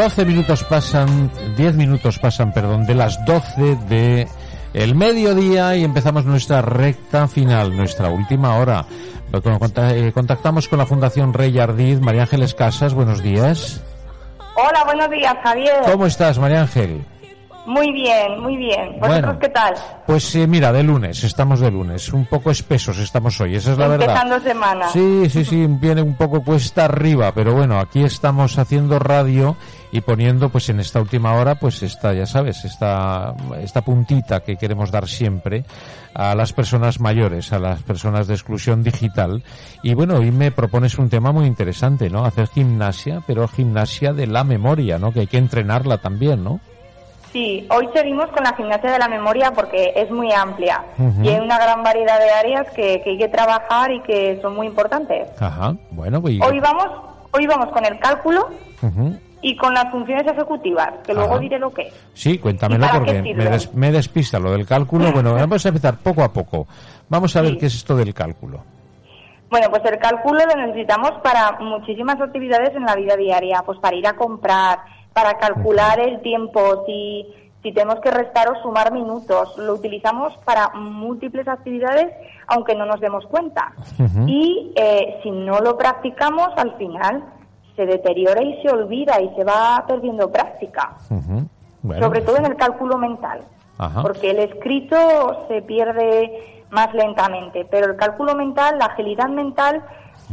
12 minutos pasan, 10 minutos pasan, perdón, de las 12 de el mediodía y empezamos nuestra recta final, nuestra última hora. Eh, Contactamos con la Fundación Rey Ardiz, María Ángeles Casas, buenos días. Hola, buenos días, Javier. ¿Cómo estás, María Ángel? Muy bien, muy bien. ¿Vosotros Bueno. qué tal? Pues eh, mira, de lunes, estamos de lunes, un poco espesos estamos hoy, esa es la verdad. Empezando semana. Sí, sí, sí, viene un poco cuesta arriba, pero bueno, aquí estamos haciendo radio y poniendo pues en esta última hora pues esta, ya sabes, esta, esta puntita que queremos dar siempre a las personas mayores, a las personas de exclusión digital. Y bueno, hoy me propones un tema muy interesante, ¿no? Hacer gimnasia, pero gimnasia de la memoria, ¿no? Que hay que entrenarla también, ¿no? Sí, hoy seguimos con la gimnasia de la memoria porque es muy amplia y hay una gran variedad de áreas que, que hay que trabajar y que son muy importantes. Ajá, bueno, pues... Hoy vamos, hoy vamos con el cálculo y con las funciones ejecutivas, que luego diré lo que es. Sí, cuéntamelo ¿Y para porque me, des- me despista lo del cálculo. Bueno, vamos a empezar poco a poco. Vamos a ver qué es esto del cálculo. Bueno, pues el cálculo lo necesitamos para muchísimas actividades en la vida diaria, pues para ir a comprar, para calcular el tiempo, si, si tenemos que restar o sumar minutos. Lo utilizamos para múltiples actividades, aunque no nos demos cuenta. Y eh, si no lo practicamos, al final se deteriora y se olvida y se va perdiendo práctica. Bueno, sobre todo en el cálculo mental Ajá. porque el escrito se pierde más lentamente, pero el cálculo mental, la agilidad mental,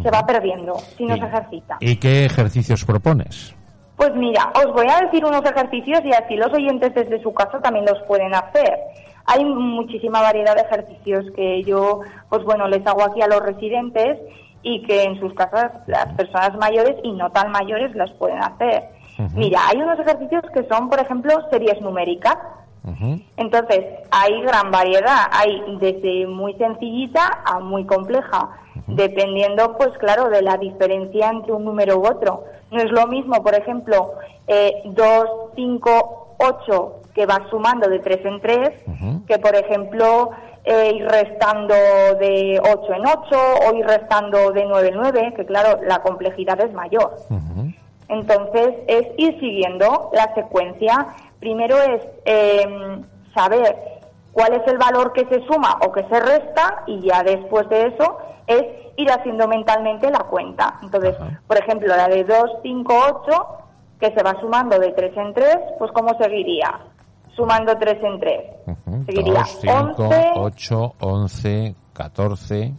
se va perdiendo si no se ejercita. ¿Y qué ejercicios propones? Pues mira, os voy a decir unos ejercicios y así los oyentes desde su casa también los pueden hacer. Hay muchísima variedad de ejercicios que yo, pues bueno, les hago aquí a los residentes y que en sus casas las personas mayores y no tan mayores las pueden hacer. Mira, hay unos ejercicios que son, por ejemplo, series numéricas. Entonces, hay gran variedad, hay desde muy sencillita a muy compleja, dependiendo, pues claro, de la diferencia entre un número u otro. No es lo mismo, por ejemplo, eh, 2, 5, 8, que va sumando de 3 en 3, Ujú. que por ejemplo, eh, ir restando de 8 en 8 o ir restando de 9 en 9, que claro, la complejidad es mayor. Entonces, es ir siguiendo la secuencia. Primero es eh, saber cuál es el valor que se suma o que se resta y ya después de eso es ir haciendo mentalmente la cuenta. Entonces, Ajá. por ejemplo, la de 2, 5, 8, que se va sumando de 3 en 3, pues ¿cómo seguiría? Sumando 3 en 3. Ujú. Seguiría 2, 5, 11, 8, 11, 14,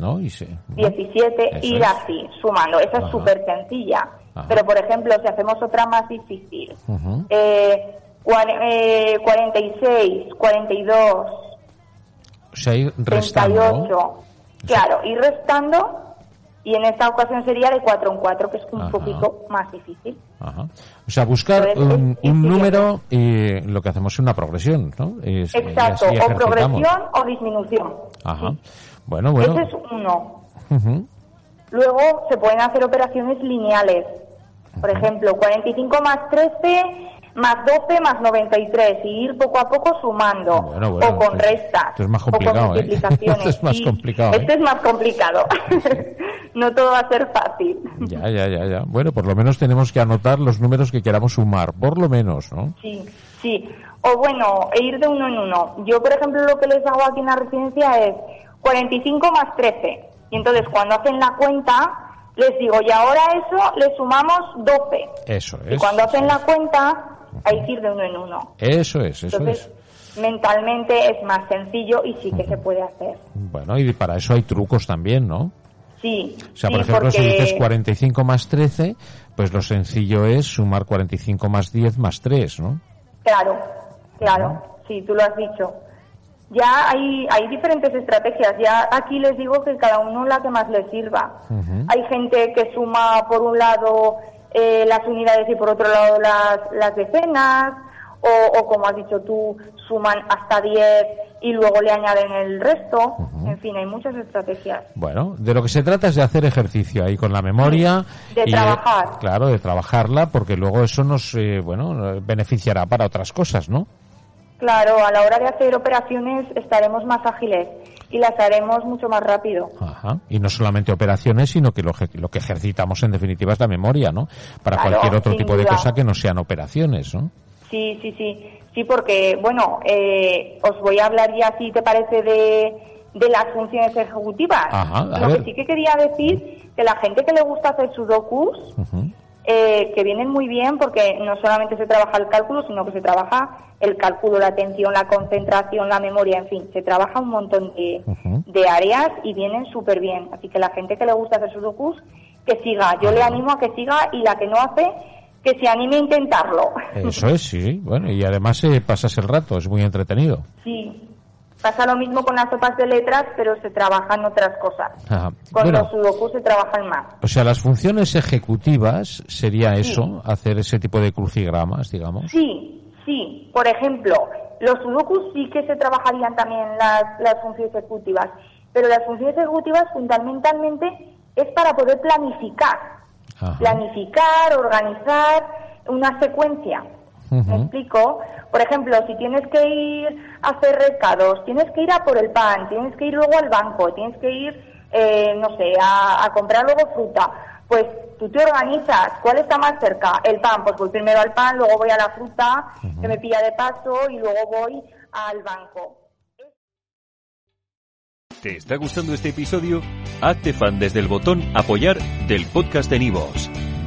¿no? Y se, ¿no? 17, Eso ir así, sumando. Esa Ajá. es súper sencilla. Ajá. Pero, por ejemplo, si hacemos otra más difícil, eh, eh, 46, 42, O sea, ir restando. 38. Claro, ir restando y en esta ocasión sería de 4 en 4, que es un Ajá. poquito más difícil. Ajá. O sea, buscar Entonces, un, un número y lo que hacemos es una progresión, ¿no? Es- Exacto, o progresión o disminución. Ajá. Bueno, bueno. Ese es uno. Ujú. Luego se pueden hacer operaciones lineales. Por ejemplo, 45 más 13 más 12 más 93 y ir poco a poco sumando Bueno, bueno, o con esto- restas esto es más o complicado, ¿eh? Esto es más complicado, ¿eh? Este es más complicado. no todo va a ser fácil. Ya, ya, ya, ya. Bueno, por lo menos tenemos que anotar los números que queramos sumar, por lo menos, ¿no? Sí, sí. O bueno, e ir de uno en uno. Yo, por ejemplo, lo que les hago aquí en la residencia es 45 más 13. Y entonces, cuando hacen la cuenta, les digo, y ahora eso le sumamos 12. Eso es. Y cuando hacen la cuenta, hay que ir de uno en uno. Eso es, eso Entonces, es. mentalmente es más sencillo y sí que se puede hacer. Bueno, y para eso hay trucos también, ¿no? Sí. O sea, sí, por ejemplo, si dices 45 más 13, pues lo sencillo es sumar 45 más 10 más 3, ¿no? Claro, claro. sí, tú lo has dicho. Ya hay, hay diferentes estrategias. Ya aquí les digo que cada uno la que más le sirva. Hay gente que suma por un lado eh, las unidades y por otro lado las, las decenas, o, o como has dicho tú, suman hasta 10 y luego le añaden el resto. En fin, hay muchas estrategias. Bueno, de lo que se trata es de hacer ejercicio ahí con la memoria. De y trabajar. claro, de trabajarla, porque luego eso nos, eh, bueno, beneficiará para otras cosas, ¿no? Claro, a la hora de hacer operaciones estaremos más ágiles y las haremos mucho más rápido. Ajá. Y no solamente operaciones, sino que lo, que- lo que ejercitamos en definitiva es la memoria, ¿no? Para Claro, cualquier otro tipo de cosa que no sean operaciones, ¿no? Sí, sí, sí. Sí, porque, bueno, eh, os voy a hablar ya, si te parece, de, de las funciones ejecutivas. Ajá, Lo ver. que sí que quería decir, que la gente que le gusta hacer sudokus, Ujú. Eh, que vienen muy bien porque no solamente se trabaja el cálculo, sino que se trabaja el cálculo, la atención, la concentración, la memoria, en fin, se trabaja un montón de, de áreas y vienen súper bien. Así que la gente que le gusta hacer sudokus, que siga. Yo le animo a que siga y la que no hace, que se anime a intentarlo. Eso es, sí, sí. Bueno, y además eh, pasas el rato, es muy entretenido. Sí, pasa lo mismo con las sopas de letras, pero se trabajan otras cosas. Ajá. Con Bueno, los sudokus se trabajan más. o sea, las funciones ejecutivas sería eso, hacer ese tipo de crucigramas, digamos. Sí, sí. Por ejemplo, los sudokus sí que se trabajarían también las, las funciones ejecutivas, pero las funciones ejecutivas fundamentalmente es para poder planificar. Ajá. Planificar, organizar una secuencia. ¿Me explico? Por ejemplo, si tienes que ir a hacer recados, tienes que ir a por el pan, tienes que ir luego al banco, tienes que ir, eh, no sé, a, a comprar luego fruta. Pues tú te organizas, ¿cuál está más cerca? El pan, pues voy primero al pan, luego voy a la fruta, que me pilla de paso, y luego voy al banco. ¿Te está gustando este episodio? Hazte fan desde el botón Apoyar del podcast de Nivos.